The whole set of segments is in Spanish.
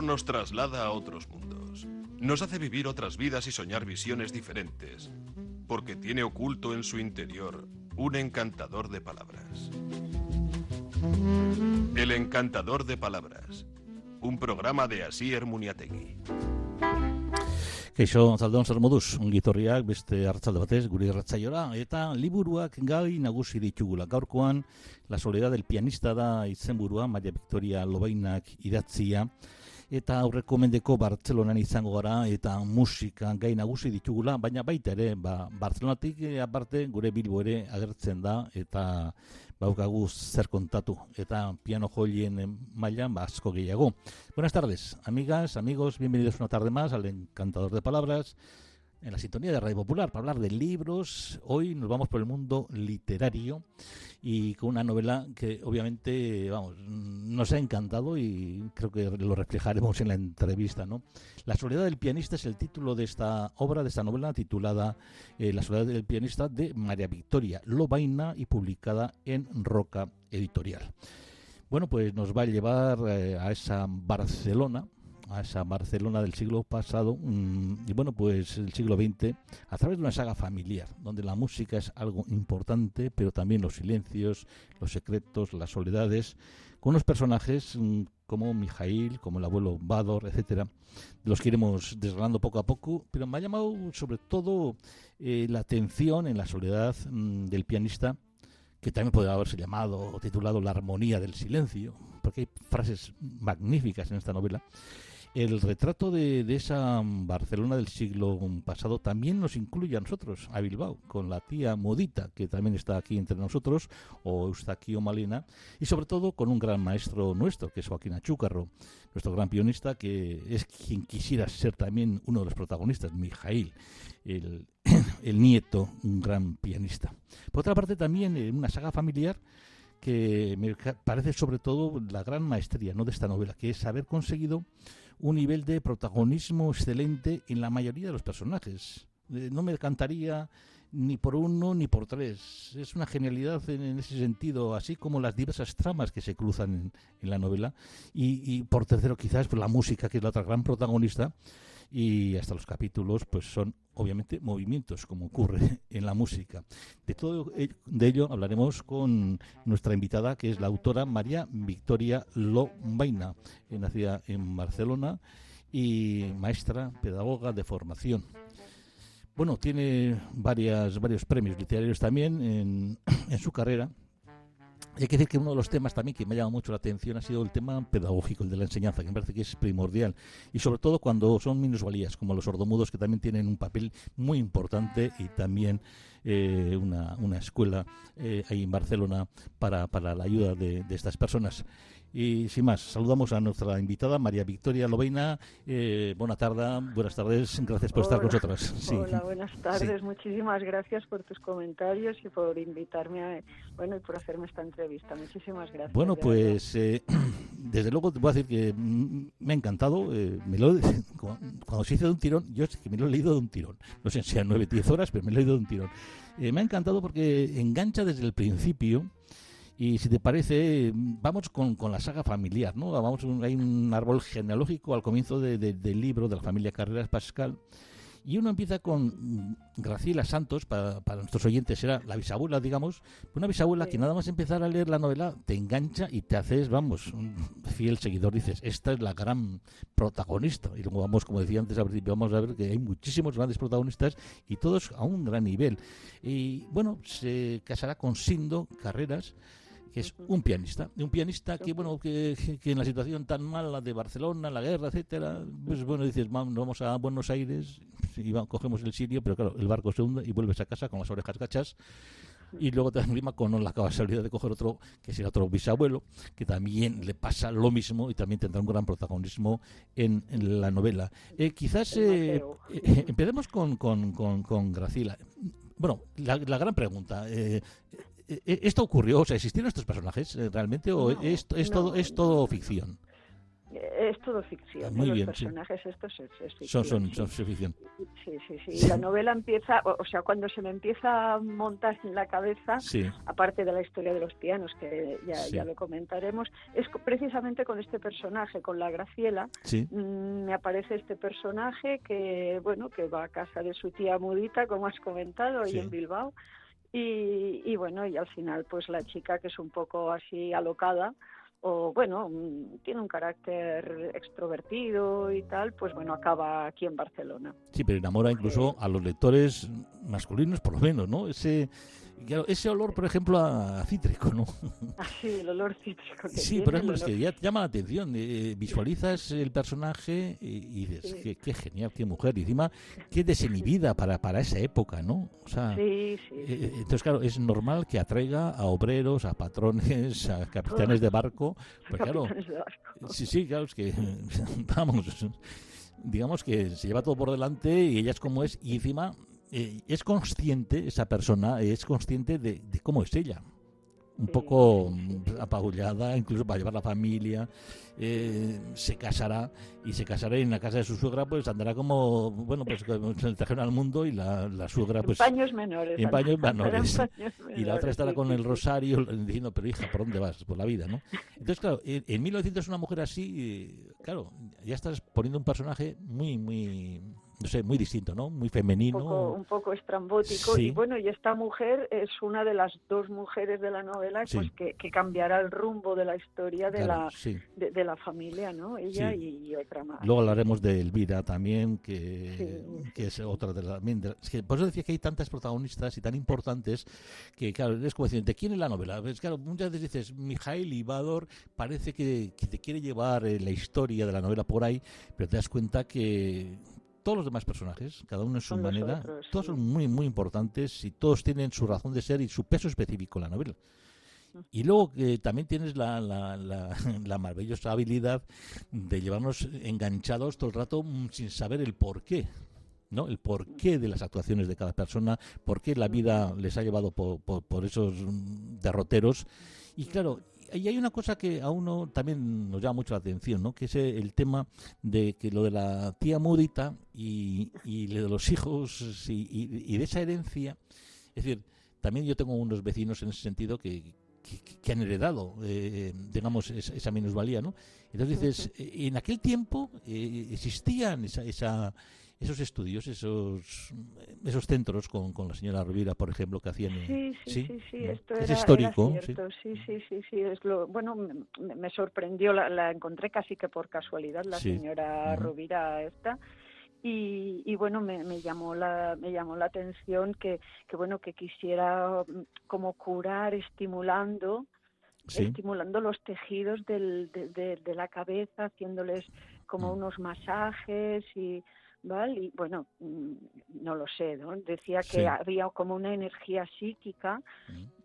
libro nos traslada a otros mundos. Nos hace vivir otras vidas y soñar visiones diferentes, porque tiene oculto en su interior un encantador de palabras. El encantador de palabras, un programa de Asier Muniategui. Keixo, zaldon zer moduz, ongitorriak beste hartzalde batez, guri erratzaiora, eta liburuak gai nagusi ditugula. Gaurkoan, La soledad del pianista da izenburua, Maria Victoria Lobainak idatzia, eta aurreko mendeko Bartzelonan izango gara, eta musika gai nagusi ditugula, baina baita ere, ba, Bartzelonatik eh, aparte, gure bilbo ere agertzen da, eta baukagu zer kontatu, eta piano joien mailan ba, asko gehiago. Buenas tardes, amigas, amigos, bienvenidos una tarde más al Encantador de Palabras, en la sintonía de Radio Popular para hablar de libros. Hoy nos vamos por el mundo literario y con una novela que obviamente, vamos, nos ha encantado y creo que lo reflejaremos en la entrevista, ¿no? La soledad del pianista es el título de esta obra, de esta novela titulada eh, La soledad del pianista de María Victoria Lobaina y publicada en Roca Editorial. Bueno, pues nos va a llevar eh, a esa Barcelona, a esa Barcelona del siglo pasado mm, y bueno, pues el siglo XX a través de una saga familiar, donde la música es algo importante, pero también los silencios, los secretos, las soledades, con unos personajes mm, como Mijail, como el abuelo Bador, etcétera, los que iremos desgranando poco a poco, pero me ha llamado sobre todo eh, la atención en la soledad mm, del pianista que también podría haberse llamado o titulado La armonía del silencio, porque hay frases magníficas en esta novela el retrato de, esa Barcelona del siglo pasado también nos incluye a nosotros, a Bilbao, con la tía Modita, que también está aquí entre nosotros, o Eustaquio Malena, y sobre todo con un gran maestro nuestro, que es Joaquín Achúcarro, nuestro gran pianista, que es quien quisiera ser también uno de los protagonistas, Mijail, el, el nieto, un gran pianista. Por otra parte, también en una saga familiar, que me parece sobre todo la gran maestría ¿no? de esta novela, que es haber conseguido un nivel de protagonismo excelente en la mayoría de los personajes. Eh, no me cantaría ni por uno ni por tres. Es una genialidad en, ese sentido, así como las diversas tramas que se cruzan en, la novela. Y, por tercero, quizás la música, que es la otra gran protagonista. Y hasta los capítulos, pues son obviamente movimientos, como ocurre en la música. De todo de ello hablaremos con nuestra invitada, que es la autora María Victoria Lobaina, nacida en Barcelona y maestra pedagoga de formación. Bueno, tiene varias, varios premios literarios también en, en su carrera hay que decir que uno de los temas también que me ha llamado mucho la atención ha sido el tema pedagógico, el de la enseñanza, que me parece que es primordial. Y sobre todo cuando son minusvalías, como los sordomudos, que también tienen un papel muy importante y también eh, una, una, escuela eh, ahí en Barcelona para, para la ayuda de, de estas personas. Y sin más, saludamos a nuestra invitada María Victoria Lobeina. Eh, buena tarde, buenas tardes, gracias por estar con nosotros. Hola, buenas tardes, muchísimas gracias por tus comentarios y por invitarme a, bueno, y por hacerme esta entrevista. Muchísimas gracias. Bueno, pues eh, desde luego te voy a decir que me ha encantado. Eh, me lo, cuando se hizo de un tirón, yo es que me lo he leído de un tirón. No sé si sean nueve, diez horas, pero me lo he leído de un tirón. me ha encantado porque engancha desde el principio y si te parece, vamos con, con la saga familiar, ¿no? Vamos, hay un árbol genealógico al comienzo del libro de la familia Carreras Pascal. Y uno empieza con Graciela Santos, para, para, nuestros oyentes será la bisabuela, digamos, una bisabuela que nada más empezar a leer la novela te engancha y te haces, vamos, un fiel seguidor. Dices, esta es la gran protagonista. Y luego vamos, como decía antes al principio, vamos a ver que hay muchísimos grandes protagonistas y todos a un gran nivel. Y bueno, se casará con Sindo Carreras que es un pianista, un pianista que bueno que, en la situación tan mala de Barcelona, la guerra, etcétera, pues bueno dices vamos, a Buenos Aires y cogemos el sirio, pero claro el barco se hunde y vuelves a casa con las orejas cachas y luego te rima con la casualidad de coger otro que será otro bisabuelo que también le pasa lo mismo y también tendrá un gran protagonismo en, la novela. Eh, quizás eh, eh, empecemos con, con, con, con Graciela. Bueno, la, la gran pregunta. Eh, eh, ¿Esto ocurrió? O sea, ¿existieron estos personajes eh, realmente o es, es, todo, es todo ficción? Es todo ficción. Muy los personajes estos es, ficción. Son, son, ficción. Sí, sí, sí. La novela empieza, o, sea, cuando se me empieza a montar en la cabeza, aparte de la historia de los pianos, que ya, ya lo comentaremos, es precisamente con este personaje, con la Graciela. Mm, me aparece este personaje que, bueno, que va a casa de su tía Mudita, como has comentado, ahí en Bilbao. Y, y bueno, y al final, pues la chica que es un poco así alocada, o bueno, mm, tiene un carácter extrovertido y tal, pues bueno, acaba aquí en Barcelona. Sí, pero enamora incluso a los lectores masculinos por lo menos, ¿no? Ese ese olor, por ejemplo, a, cítrico, ¿no? Ah, sí, el olor cítrico. sí, por ejemplo, es que ya llama la atención. Eh, visualizas el personaje y, dices, qué, genial, qué mujer. Y encima, qué desinhibida para, para esa época, ¿no? O sea, sí, sí, eh, entonces, claro, es normal que atraiga a obreros, a patrones, a capitanes de barco. Pues, claro, sí, sí, claro, es que, vamos, digamos que se lleva todo por delante y ella es como es. Y encima eh, es consciente, esa persona, es consciente de, cómo es ella. Un poco mm, apabullada, incluso para llevar la familia. Eh, se casará y se casará en la casa de su suegra, pues andará como, bueno, pues se trajeron al mundo y la, suegra, pues. En paños menores. En paños menores. y la otra estará con el rosario diciendo, pero hija, ¿por dónde vas? Por la vida, ¿no? Entonces, claro, en, en 1900 una mujer así, claro, ya estás poniendo un personaje muy, muy no sé, muy distinto, ¿no? Muy femenino. Un poco, estrambótico. Y bueno, y esta mujer es una de las dos mujeres de la novela pues que, que cambiará el rumbo de la historia de, la, de, la familia, ¿no? Ella y, otra más. Luego hablaremos de Elvira también, que, que es otra de las... por eso decía que hay tantas protagonistas y tan importantes que, claro, es como decir, ¿de quién es la novela? Pues, claro, muchas veces dices, Mijail Ibador parece que, que te quiere llevar eh, la historia de la novela por ahí, pero te das cuenta que todos los demás personajes, cada uno en su manera, todos son muy, muy importantes y todos tienen su razón de ser y su peso específico en la novela. Y luego que también tienes la, la, la, maravillosa habilidad de llevarnos enganchados todo el rato mm, sin saber el por qué. ¿no? El porqué de las actuaciones de cada persona, por qué la vida les ha llevado por, por esos mm, derroteros. Y claro, y hay una cosa que a uno también nos llama mucho la atención, ¿no? Que es el tema de que lo de la tía Mudita y, y de los hijos y, de esa herencia. Es decir, también yo tengo unos vecinos en ese sentido que, que, han heredado, eh, digamos, esa, minusvalía, ¿no? Entonces dices, eh, en aquel tiempo eh, existían esa, esa esos estudios, esos esos centros con, con la señora Rovira, por ejemplo, que hacían. Sí, sí, sí, sí, esto es era, histórico. sí. sí, sí, sí, es lo, bueno, me, sorprendió, la, encontré casi que por casualidad, la señora Rovira esta. Y, y, bueno me, me, llamó la me llamó la atención que, que bueno que quisiera mm, como curar estimulando estimulando los tejidos del, de, de, la cabeza haciéndoles como mm. unos masajes y ¿vale? Y bueno, mm, no lo sé, ¿no? Decía que había como una energía psíquica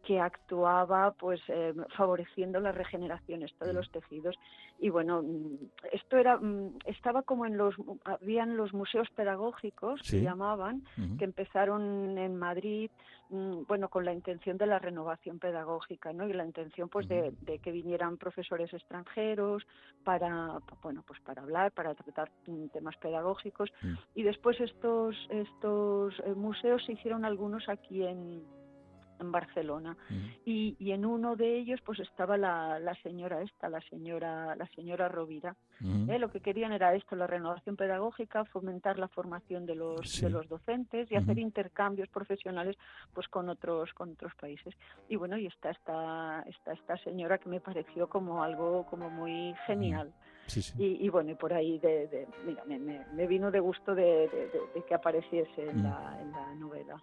que actuaba pues eh, favoreciendo la regeneración esto de los tejidos. Y bueno mm, esto era mm, estaba como en los habían los museos pedagógicos se llamaban que empezaron en Madrid bueno con la intención de la renovación pedagógica no y la intención pues de, que vinieran profesores extranjeros para bueno pues para hablar para tratar temas pedagógicos. Y después estos estos eh, museos se hicieron algunos aquí en en Barcelona. Y, y, en uno de ellos pues estaba la, la señora esta la señora la señora Rovira. ¿eh? lo que querían era esto la renovación pedagógica fomentar la formación de los de los docentes y hacer intercambios profesionales pues con otros con otros países. Y bueno y está esta esta esta señora que me pareció como algo como muy genial. Y, y, bueno, y por ahí de, de mira, me, me, me, vino de gusto de, de que apareciese en, la, en la novela.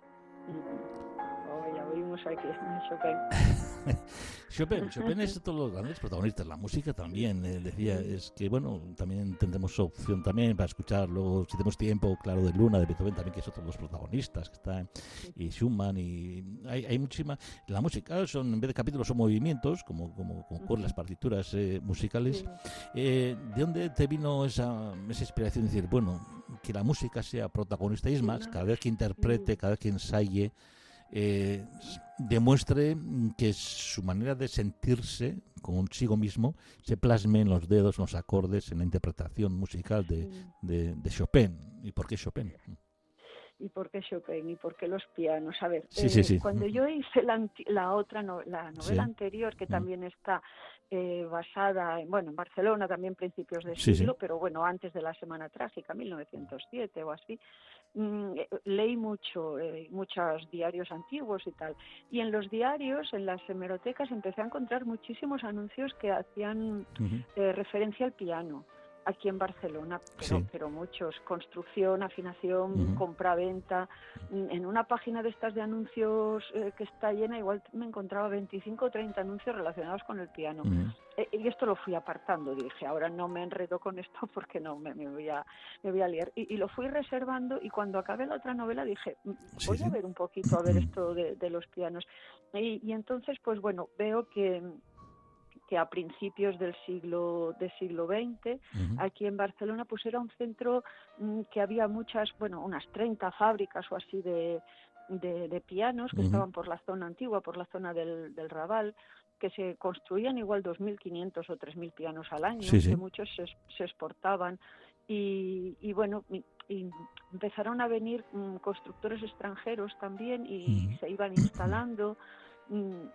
Oímos aquí Chopin. Chopin, Chopin es todos los grandes protagonistas, la música también, eh, decía, es que bueno, también tendremos opción también para escuchar luego, si tenemos tiempo, claro, de Luna, de Beethoven también, que es otro de los protagonistas, que está, y Schumann, y hay, hay muchísima, la música son, en vez de capítulos, son movimientos, como, como, como las partituras eh, musicales. Eh, ¿De dónde te vino esa, esa inspiración de decir, bueno, que la música sea protagonista y es más, cada vez que interprete, cada vez que ensaye, eh, demuestre que su manera de sentirse consigo mismo se plasme en los dedos, en los acordes, en la interpretación musical de, de, de Chopin. ¿Y por qué Chopin? Y por qué Chopin y por qué los pianos. A ver, eh, cuando yo hice la, la otra la novela anterior que también está eh, basada en, bueno, en Barcelona también principios de siglo, pero bueno, antes de la Semana Trágica, 1907 o así, mm, eh, leí mucho, muchos diarios antiguos y tal. Y en los diarios, en las hemerotecas, empecé a encontrar muchísimos anuncios que hacían referencia al piano aquí en Barcelona, pero, pero muchos, construcción, afinación, compra-venta. Mm, en una página de estas de anuncios eh, que está llena, igual me encontraba 25 o 30 anuncios relacionados con el piano. Eh, y esto lo fui apartando, dije, ahora no me enredo con esto porque no me, voy, a, me voy a liar. Y, lo fui reservando y cuando acabé la otra novela dije, mm, voy a ver un poquito, a ver esto de, de los pianos. Y, y entonces, pues bueno, veo que que a principios del siglo del siglo XX aquí en Barcelona pues era un centro mm, que había muchas bueno unas 30 fábricas o así de, de, pianos que estaban por la zona antigua por la zona del, del Raval que se construían igual 2.500 o 3.000 pianos al año, que muchos se, exportaban. Y, y bueno, y empezaron a venir mm, constructores extranjeros también y se iban instalando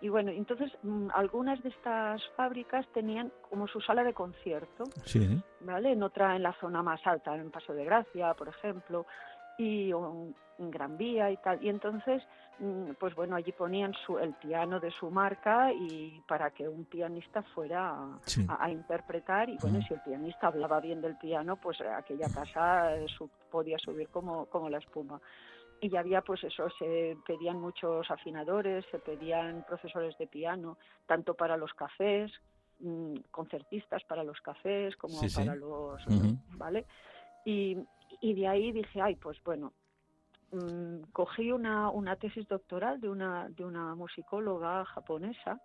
y bueno, entonces mm, algunas de estas fábricas tenían como su sala de concierto, ¿vale? En otra en la zona más alta, en Paso de Gracia, por ejemplo, y en Gran Vía y tal. Y entonces, mm, pues bueno, allí ponían su, el piano de su marca y para que un pianista fuera a, interpretar. Y bueno, si el pianista hablaba bien del piano, pues aquella casa eh, podía subir como, como la espuma y ya había pues eso se pedían muchos afinadores se pedían profesores de piano tanto para los cafés mm, concertistas para los cafés como para los vale y, y de ahí dije ay pues bueno Mm, cogí una, una tesis doctoral de una, de una musicóloga japonesa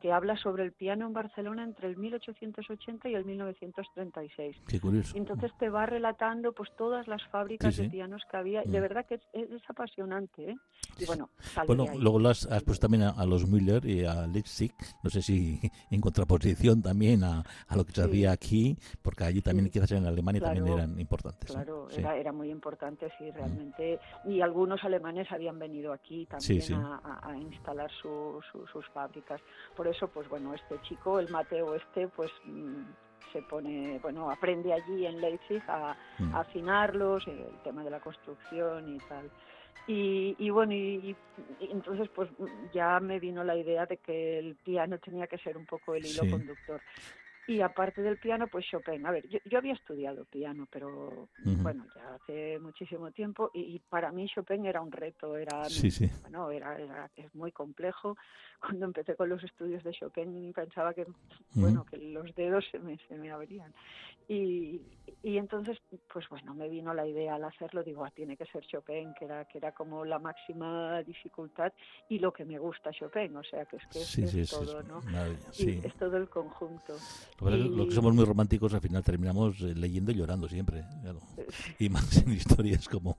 que habla sobre el piano en Barcelona entre el 1880 y el 1936. Qué curioso. Entonces te va relatando pues todas las fábricas de pianos que había. De mm. verdad que es, apasionante. ¿eh? Y bueno, bueno luego las has puesto también a, los Müller y a Leipzig, no sé si en contraposición también a, a lo que se hacía aquí, porque allí también quizás en Alemania también eran importantes. Claro, era, era, muy importante, sí, realmente y algunos alemanes habían venido aquí también A, instalar sus fábricas. Por eso, pues bueno, este chico, el Mateo este, pues mm, se pone, bueno, aprende allí en Leipzig a, mm. afinarlos, el tema de la construcción y tal. Y, bueno, y, entonces pues ya me vino la idea de que el piano tenía que ser un poco el hilo conductor. Y aparte del piano, pues Chopin. A ver, yo, había estudiado piano, pero bueno, ya hace muchísimo tiempo y, para mí Chopin era un reto, era, Bueno, era, era, es muy complejo. Cuando empecé con los estudios de Chopin pensaba que, bueno, que los dedos se me, se me abrían. Y, y entonces, pues bueno, me vino la idea al hacerlo, digo, ah, tiene que ser Chopin, que era, que era como la máxima dificultad y lo que me gusta Chopin, o sea, que es que es, todo, ¿no? es todo el conjunto. Lo, que somos muy románticos al final terminamos eh, leyendo y llorando siempre, y más en historias como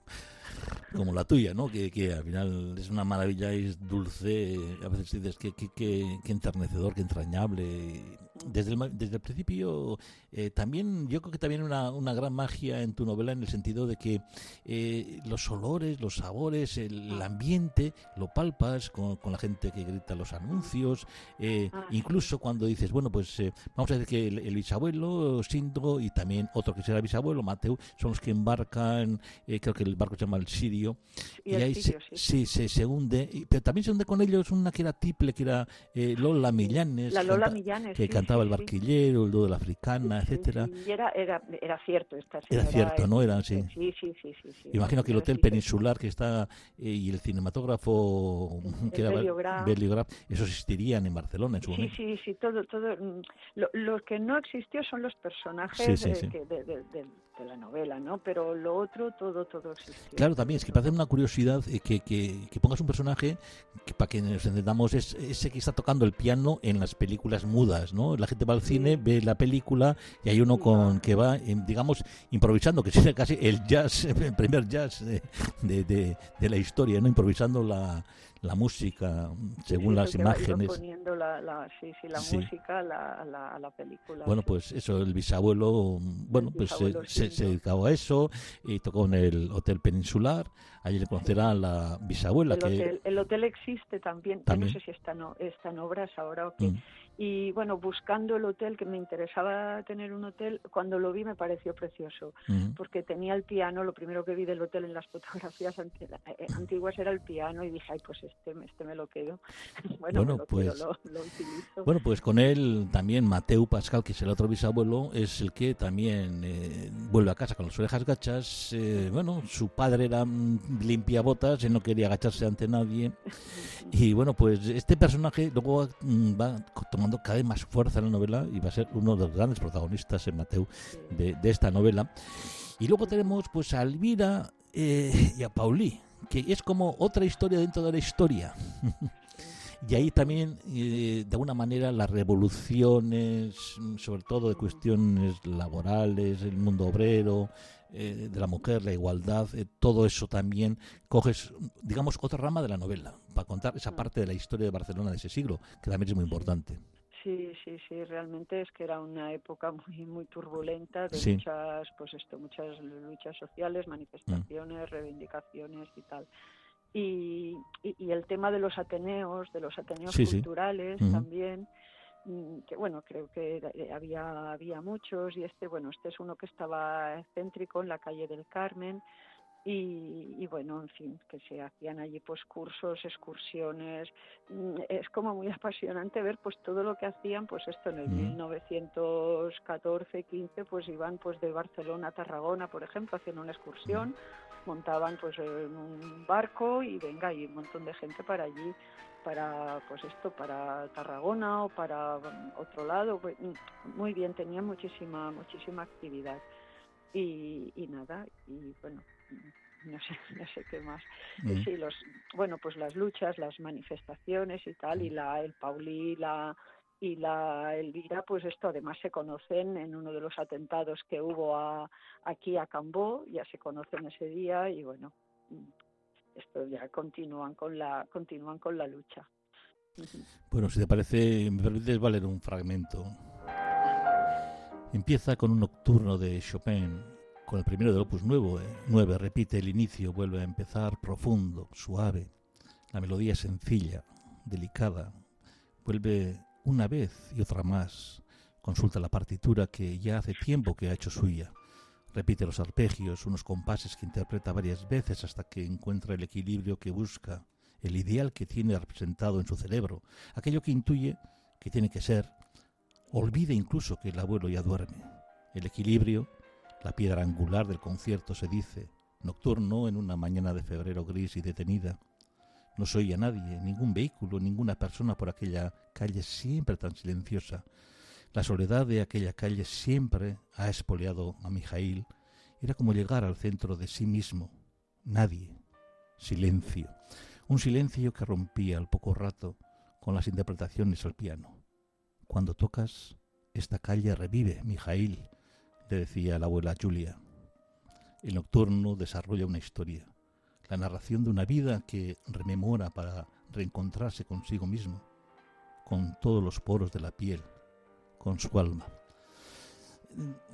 como la tuya, ¿no? Que, que, al final es una maravilla, es dulce, a veces dices que, que, que enternecedor, que entrañable. Desde el, desde el principio, eh, también, yo creo que también una, una gran magia en tu novela en el sentido de que eh, los olores, los sabores, el, ambiente, lo palpas con, con, la gente que grita los anuncios, eh, ah. incluso cuando dices, bueno, pues vamos a decir que el, bisabuelo, Sindro, y también otro que será bisabuelo, Mateo, son los que embarcan, creo que el barco se llama el Sirio, y, ahí se, sí. se, hunde, pero también se hunde con ellos una que era tiple, que era Lola Millanes. La Lola Millanes, que cantaba el barquillero, el do de la africana, etcétera. y era, era, era cierto esta Era cierto, ¿no? Era, sí. Sí, sí, sí, sí, Imagino que el Hotel Peninsular que está eh, y el cinematógrafo que era Beliograf, esos existirían en Barcelona en su momento. Sí, sí, sí, todo, todo. Mm, lo, que no existió son los personajes de, de, la novela, ¿no? Pero lo otro, todo, todo existió. Claro, también es que parece una curiosidad eh, que, que, que, pongas un personaje que para que nos entendamos es ese que está tocando el piano en las películas mudas, ¿no? ¿No? La gente va al cine, ve la película y hay uno con que va, digamos, improvisando, que sería casi el jazz, el primer jazz de, de, de la historia, ¿no? Improvisando la, la música según las imágenes. poniendo la, la, sí, sí, la música a la, a la, película. Bueno, pues eso, el bisabuelo, bueno, pues se, se, dedicaba a eso y tocó en el Hotel Peninsular. Allí le conocerá a la bisabuela. El, que... hotel, el hotel existe también, también. no sé si está, no, está en obras ahora o qué. Mm. Y bueno, buscando el hotel, que me interesaba tener un hotel, cuando lo vi me pareció precioso, porque tenía el piano, lo primero que vi del hotel en las fotografías eh, antiguas era el piano y dije, ay, pues este, este me lo quedo. bueno, lo pues, lo, utilizo. Bueno, pues con él también Mateu Pascal, que es el otro bisabuelo, es el que también eh, vuelve a casa con las orejas gachas. Eh, bueno, su padre era limpia botas, él no quería agacharse ante nadie. Y bueno, pues este personaje luego mm, va tomando cada vez más fuerza en la novela y va a ser uno de los grandes protagonistas en Mateo de, esta novela. Y luego tenemos pues a Elvira eh, y a Paulí, que es como otra historia dentro de la historia. y ahí también, eh, de alguna manera, las revoluciones, sobre todo de cuestiones laborales, el mundo obrero, eh, de la mujer, la igualdad, todo eso también coges, digamos, otra rama de la novela, para contar esa mm. parte de la historia de Barcelona de ese siglo, que también es muy importante. Sí, sí, sí, realmente es que era una época muy muy turbulenta de muchas pues esto, muchas luchas sociales, manifestaciones, reivindicaciones y tal. Y, y, el tema de los ateneos, de los ateneos culturales también, mm, que bueno, creo que eh, había había muchos y este bueno, este es uno que estaba céntrico en la calle del Carmen y, bueno, en fin, que se hacían allí pues cursos, excursiones. Mm, es como muy apasionante ver pues todo lo que hacían, pues esto en el 1914, 15, pues iban pues de Barcelona a Tarragona, por ejemplo, haciendo una excursión, montaban pues en un barco y venga, y un montón de gente para allí para pues esto para Tarragona o para otro lado. Pues, mm, muy bien tenían muchísima muchísima actividad. Y, y nada y bueno no sé, no sé qué más. Mm. Sí, los, bueno, pues las luchas, las manifestaciones y tal, y la, el Paulí la, y la Elvira, pues esto además se conocen en uno de los atentados que hubo a, aquí a Cambó, ya se conocen ese día y bueno, esto ya continúan con la, continúan con la lucha. Bueno, si te parece, me permites valer un fragmento. Empieza con un nocturno de Chopin con el primero del opus nuevo, 9, eh, repite el inicio, vuelve a empezar profundo, suave. La melodía sencilla, delicada. Vuelve una vez y otra más. Consulta la partitura que ya hace tiempo que ha hecho suya. Repite los arpegios, unos compases que interpreta varias veces hasta que encuentra el equilibrio que busca, el ideal que tiene representado en su cerebro, aquello que intuye que tiene que ser. Olvida incluso que el abuelo ya duerme. El equilibrio la piedra angular del concierto se dice, nocturno en una mañana de febrero gris y detenida. No se oye a nadie, ningún vehículo, ninguna persona por aquella calle siempre tan silenciosa. La soledad de aquella calle siempre ha espoleado a Mijail. Era como llegar al centro de sí mismo. Nadie. Silencio. Un silencio que rompía al poco rato con las interpretaciones al piano. Cuando tocas, esta calle revive, Mijail, le decía la abuela Julia. El nocturno desarrolla una historia, la narración de una vida que rememora para reencontrarse consigo mismo, con todos los poros de la piel, con su alma.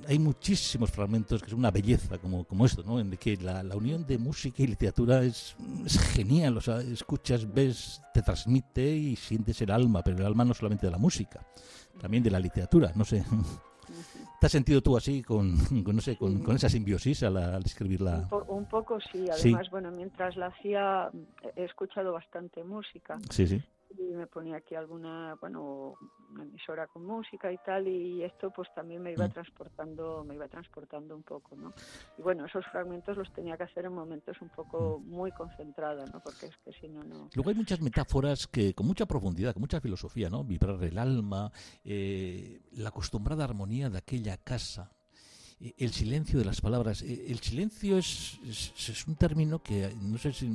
Hay muchísimos fragmentos que son una belleza como, como esto, ¿no? en que la, unión de música y literatura es, es genial, escuchas, ves, te transmite y sientes el alma, pero el alma no solamente de la música, también de la literatura, no sé. ¿Te has sentido tú así con, no sé, con, esa simbiosis al, al escribirla? Un, poco sí, además, bueno, mientras la hacía he escuchado bastante música. Sí, sí y me ponía aquí alguna, bueno, una emisora con música y tal y esto pues también me iba mm. transportando, me iba transportando un poco, ¿no? Y bueno, esos fragmentos los tenía que hacer en momentos un poco mm. muy concentrados, ¿no? Porque es que si no, no... Luego hay muchas metáforas que con mucha profundidad, con mucha filosofía, ¿no? Vibrar el alma, eh, la acostumbrada armonía de aquella casa, el silencio de las palabras. El silencio es, es, un término que, no sé si,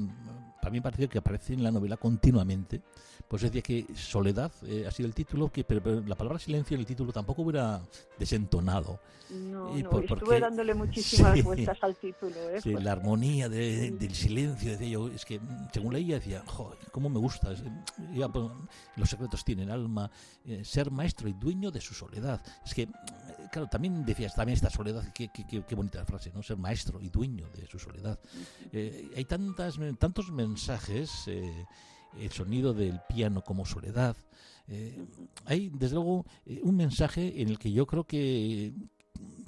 para mí me parece que aparece en la novela continuamente. Pues decía que soledad eh, ha sido el título, que pero, la palabra silencio en el título tampoco hubiera desentonado. No, no estuve dándole muchísimas vueltas al título. ¿eh? Sí, la armonía del silencio, decía yo, es que según leía decía, joder, cómo me gusta, ya, pues, los secretos tienen alma, eh, ser maestro y dueño de su soledad. Es que, claro, también decías, también esta soledad, qué, qué, bonita frase, ¿no? Ser maestro y dueño de su soledad. hay tantas, tantos mensajes el sonido del piano como soledad. Eh, hay, desde luego, eh, un mensaje en el que yo creo que,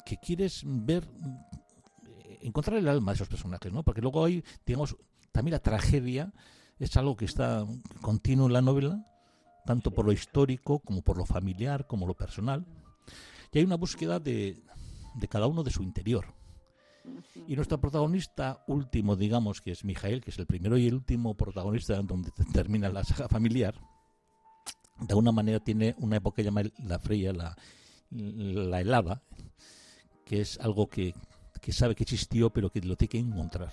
que quieres ver, eh, encontrar el alma de esos personajes, ¿no? Porque luego hay, digamos, también la tragedia es algo que está continuo en la novela, tanto por lo histórico como por lo familiar, como lo personal. Y hay una búsqueda de, de cada uno de su interior. Y nuestro protagonista último, digamos, que es Mijael, que es el primero y el último protagonista donde termina la saga familiar, de alguna manera tiene una época llamada la fría, la, la helada, que es algo que, que sabe que existió, pero que lo tiene que encontrar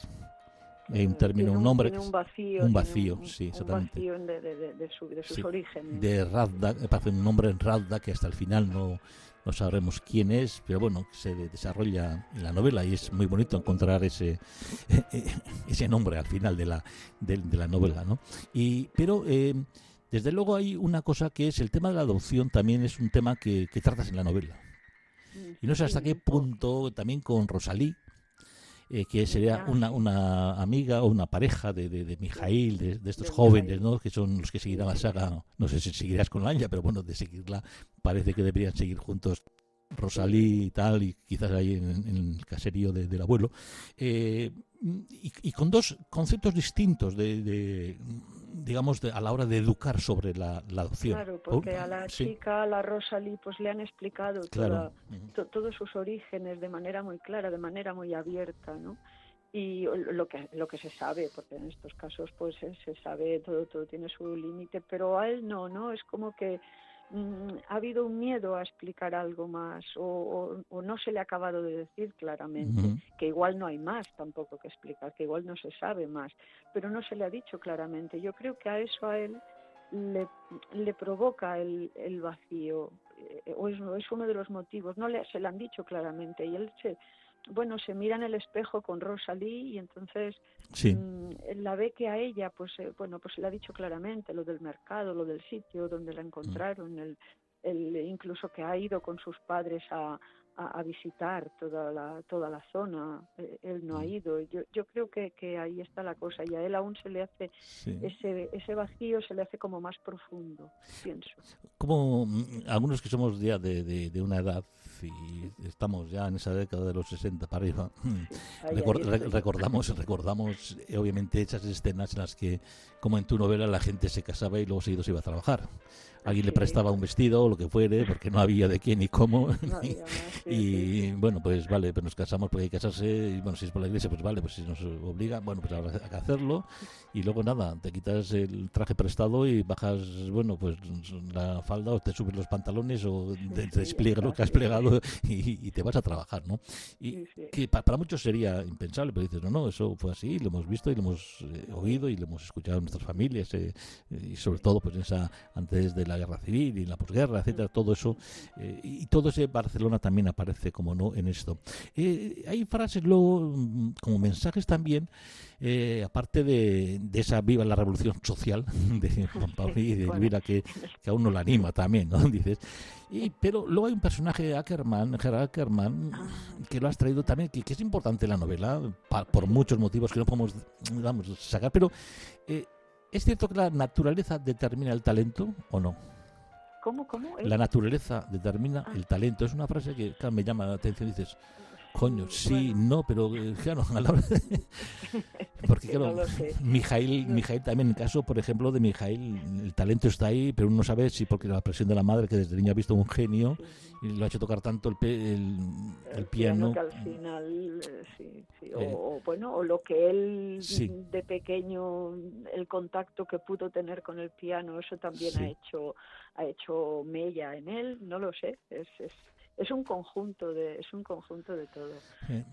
en un término, un, nombre. un vacío. Un vacío, sí, exactamente. Un vacío de, de, de, su, de sus orígenes. De Radda, parece un nombre en Radda que hasta el final no, no sabremos quién es, pero bueno, se desarrolla en la novela y es muy bonito encontrar ese, ese nombre al final de la, de, la novela, ¿no? Y, pero... Eh, desde luego hay una cosa que es el tema de la adopción, también es un tema que, que tratas en la novela. Y no sé hasta qué punto, también con Rosalí, eh, que sería una, una amiga o una pareja de, de, de Mijail, de, estos jóvenes, ¿no? que son los que seguirán la saga. No sé si seguirás con Lanya, pero bueno, de seguirla parece que deberían seguir juntos Rosalí y tal, y quizás ahí en, el caserío del abuelo. Eh, y, con dos conceptos distintos de, digamos, a la hora de educar sobre la, adopción. Claro, porque a la chica, a la Rosalí, pues le han explicado todos sus orígenes de manera muy clara, de manera muy abierta, ¿no? Y lo que, lo que se sabe, porque en estos casos pues se sabe, todo, todo tiene su límite, pero a él no, ¿no? Es como que Mm, ha habido un miedo a explicar algo más o, no se le ha acabado de decir claramente, que igual no hay más tampoco que explicar, que igual no se sabe más, pero no se le ha dicho claramente. Yo creo que a eso a él le, le provoca el, el vacío, eh, o es, es, uno de los motivos, no le, se le han dicho claramente y él se, bueno, se mira en el espejo con Rosalie y entonces mm, la ve que a ella, pues eh, bueno, pues le ha dicho claramente lo del mercado, lo del sitio donde la encontraron, el, el, incluso que ha ido con sus padres a, a, visitar toda la, toda la zona. Eh, él no ha mm. ido. Yo, yo creo que, que ahí está la cosa y a él aún se le hace ese, ese vacío, se le hace como más profundo, pienso. Como mm, algunos que somos ya de, de, una edad y estamos ya en esa década de los 60 para arriba, recordamos, recordamos eh, obviamente esas escenas en las que, como en tu novela, la gente se casaba y luego seguido se iba a trabajar alguien le prestaba un vestido o lo que fuere, porque no había de quién ni cómo. y bueno, pues vale, pues nos casamos porque hay que casarse, y bueno, si es por la iglesia, pues vale, pues si nos obliga, bueno, pues habrá que hacerlo. Y luego nada, te quitas el traje prestado y bajas, bueno, pues la falda o te subes los pantalones o te, despliegas lo que has plegado y, te vas a trabajar, ¿no? Y que para muchos sería impensable, pero dices, no, no, eso fue así, lo hemos visto y lo hemos eh, oído y lo hemos escuchado en nuestras familias eh, y sobre todo pues en esa antes de la guerra civil y la posguerra, etcétera, todo eso, eh, y todo ese Barcelona también aparece, como no, en esto. Eh, hay frases luego, mm, como mensajes también, eh, aparte de, de, esa viva la revolución social de Juan Pablo y de Elvira, que, que a uno la anima también, ¿no? Dices, y, pero luego hay un personaje, Ackerman, Gerard Ackerman, que lo has traído también, que, que es importante en la novela, por muchos motivos que no podemos vamos, sacar, pero ¿Es cierto que la naturaleza determina el talento o no? ¿Cómo, cómo? La naturaleza determina ah. el talento. Es una frase que me llama la atención. Dices, Coño, sí, no, pero eh, claro, a la hora de... Porque claro, Mijail, Mijail también, en el caso, por ejemplo, de Mijail, el talento está ahí, pero uno no sabe si porque la presión de la madre, que desde niño ha visto un genio, y lo ha hecho tocar tanto el, el, piano. Que al final, eh, sí, sí. O, eh, bueno, o lo que él de pequeño, el contacto que pudo tener con el piano, eso también ha hecho ha hecho mella en él, no lo sé, es, es es un conjunto de es un conjunto de todo eh,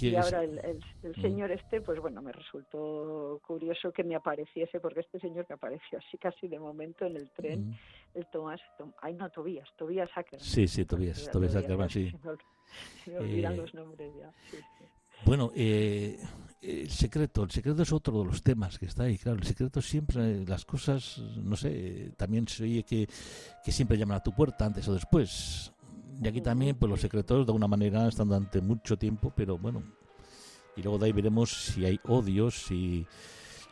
y ahora el, el, mm. señor este pues bueno me resultó curioso que me apareciese porque este señor que apareció así casi de momento en el tren mm. el Tomás ay no Tobías Tobías Ackerman sí sí Tobías Tobías Ackerman sí se me, olvidan eh, los nombres ya sí, bueno, eh, el secreto, el secreto es otro de los temas que está ahí, claro, el secreto siempre, las cosas, no sé, también se oye que, que siempre llaman a tu puerta antes o después. Y aquí también, pues los secretos de alguna manera están durante mucho tiempo, pero bueno. Y luego de ahí veremos si hay odios, si,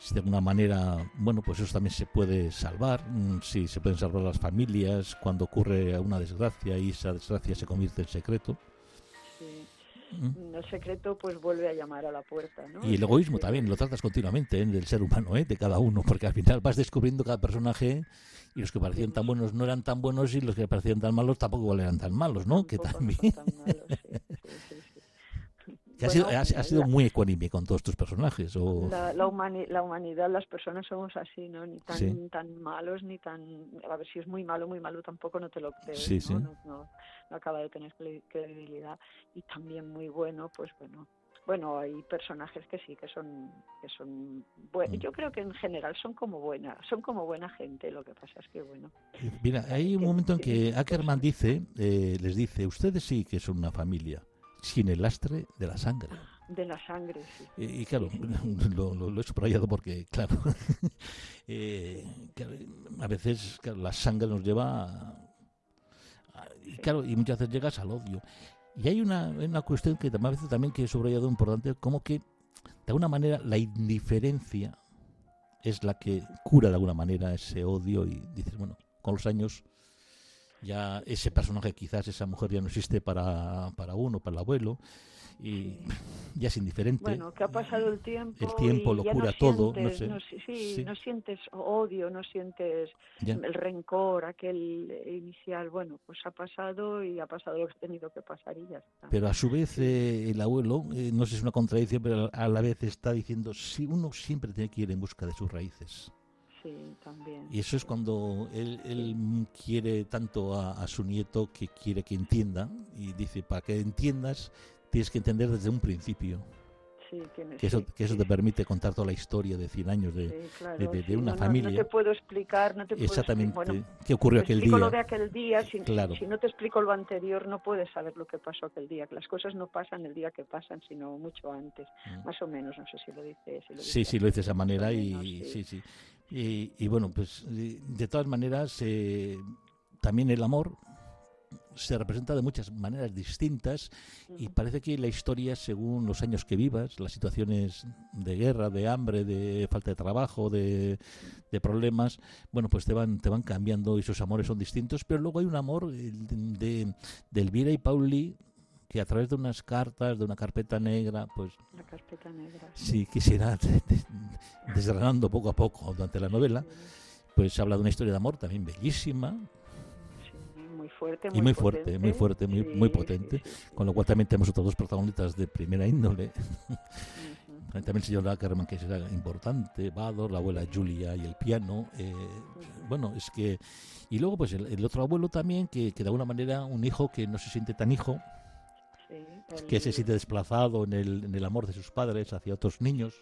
si de alguna manera, bueno, pues eso también se puede salvar, mm, si se pueden salvar las familias cuando ocurre una desgracia y esa desgracia se convierte en secreto. El secreto pues vuelve a llamar a la puerta. Y el egoísmo también, lo tratas continuamente ¿eh? del ser humano, ¿eh? de cada uno, porque al final vas descubriendo cada personaje y los que parecían tan buenos no eran tan buenos y los que parecían tan malos tampoco eran tan malos, ¿no? que también... ha, sido, muy ecuánime con todos tus personajes. O... La, la, humanidad, las personas somos así, ¿no? Ni tan, tan malos, ni tan... A ver, si es muy malo, muy malo, tampoco no te lo crees, ¿no? No, no, acaba de tener credibilidad. Y también muy bueno, pues bueno, bueno, hay personajes que sí, que son, que son buenos. Mm. Yo creo que en general son como buena, son como buena gente. Lo que pasa es que bueno. Mira, hay un momento en que Ackerman dice, eh, les dice, ustedes sí que son una familia, sin el lastre de la sangre. De la sangre, sí. Y, claro, lo, lo, he subrayado porque, claro, eh, a veces la sangre nos lleva, a, y claro, y muchas veces llegas al odio. Y hay una, una cuestión que a veces también que he subrayado importante, como que de alguna manera la indiferencia es la que cura de alguna manera ese odio y dices, bueno, con los años ya ese personaje, quizás esa mujer ya no existe para, para uno, para el abuelo, y ya es indiferente. Bueno, que ha pasado el tiempo. El tiempo lo cura todo. no, sé. sí, no sientes odio, no sientes el rencor, aquel inicial. Bueno, pues ha pasado y ha pasado lo que ha tenido que pasar y ya está. Pero a su vez, eh, el abuelo, eh, no sé si es una contradicción, pero a la vez está diciendo: si uno siempre tiene que ir en busca de sus raíces. Y eso es cuando él, quiere tanto a, su nieto que quiere que entienda y dice, para que entiendas tienes que entender desde un principio. Que, eso, que eso te permite contar toda la historia de 100 años de, de, una familia. No, te puedo explicar, no te puedo Exactamente qué ocurrió aquel día. lo de aquel día, si, si, no te explico lo anterior, no puedes saber lo que pasó aquel día. Las cosas no pasan el día que pasan, sino mucho antes, mm. más o menos. No sé si lo dice. sí, sí, lo dice de esa manera y sí, sí. Y, bueno, pues de todas maneras, eh, también el amor se representa de muchas maneras distintas y parece que la historia, según los años que vivas, las situaciones de guerra, de hambre, de falta de trabajo, de, problemas, bueno, pues te van, te van cambiando y esos amores son distintos, pero luego hay un amor de, de Elvira y Pauli que a través de unas cartas, de una carpeta negra, pues... La carpeta negra. Sí, quisiera, desgranando poco a poco durante la novela, pues habla de una historia de amor también bellísima. Muy fuerte, muy y muy fuerte, muy fuerte, muy, muy potente, con lo cual también tenemos otros dos protagonistas de primera índole. también el señor Ackerman, que será importante, Vador, la abuela Julia y el piano. Eh, bueno, es que... Y luego, pues el, otro abuelo también, que, que de alguna manera un hijo que no se siente tan hijo, que se siente desplazado en el, en el amor de sus padres hacia otros niños.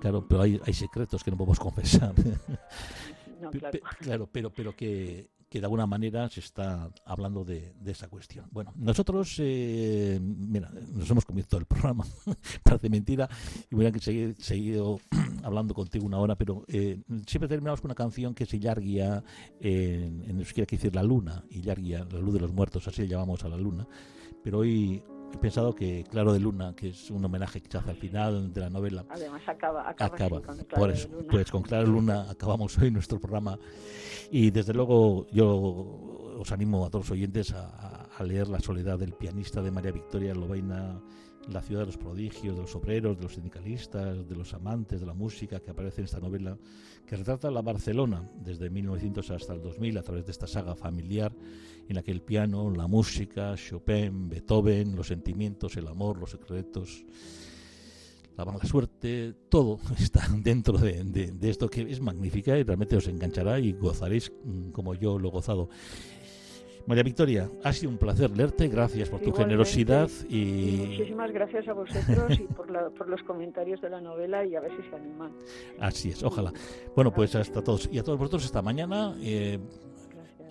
Claro, pero hay, hay secretos que no podemos confesar. claro. pero, pero que, que de alguna manera se está hablando de, esa cuestión. Bueno, nosotros, eh, mira, nos hemos comido todo el programa, parece mentira, y voy a seguir seguido hablando contigo una hora, pero eh, siempre terminamos con una canción que es Illarguia, en, en euskera que decir la luna, Illarguia, la luz de los muertos, así le llamamos a la luna, pero hoy he pensado que Claro de Luna, que es un homenaje quizás al final de la novela. Además acaba, acaba, con Por eso, pues con Claro de Luna acabamos hoy nuestro programa y desde luego yo os animo a todos los oyentes a, a leer La soledad del pianista de María Victoria Lobaina la ciudad de los prodigios, de los obreros, de los sindicalistas, de los amantes de la música que aparece en esta novela, que retrata la Barcelona desde 1900 hasta el 2000 a través de esta saga familiar en la que el piano, la música, Chopin, Beethoven, los sentimientos, el amor, los secretos, la mala suerte, todo está dentro de, esto que es magnífica y realmente os enganchará y gozaréis mm, como yo lo he gozado. María Victoria, ha sido un placer leerte, gracias por tu generosidad y... Muchísimas gracias a vosotros y por, por, los comentarios de la novela y a ver si se animan. Así es, ojalá. Bueno, pues hasta todos y a todos vosotros esta mañana. Eh,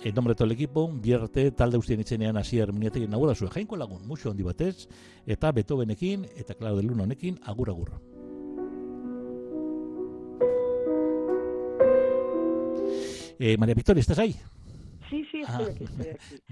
en nombre de todo el equipo, bierte talde guztien itzenean hasi herminiatek nagura zuen jainko lagun, mucho handi batez, eta Beethovenekin, eta Claro de Luna honekin, agur agur. Eh, María Victoria, ¿estás ahí? Sí, sí, estoy ah. aquí, estoy aquí.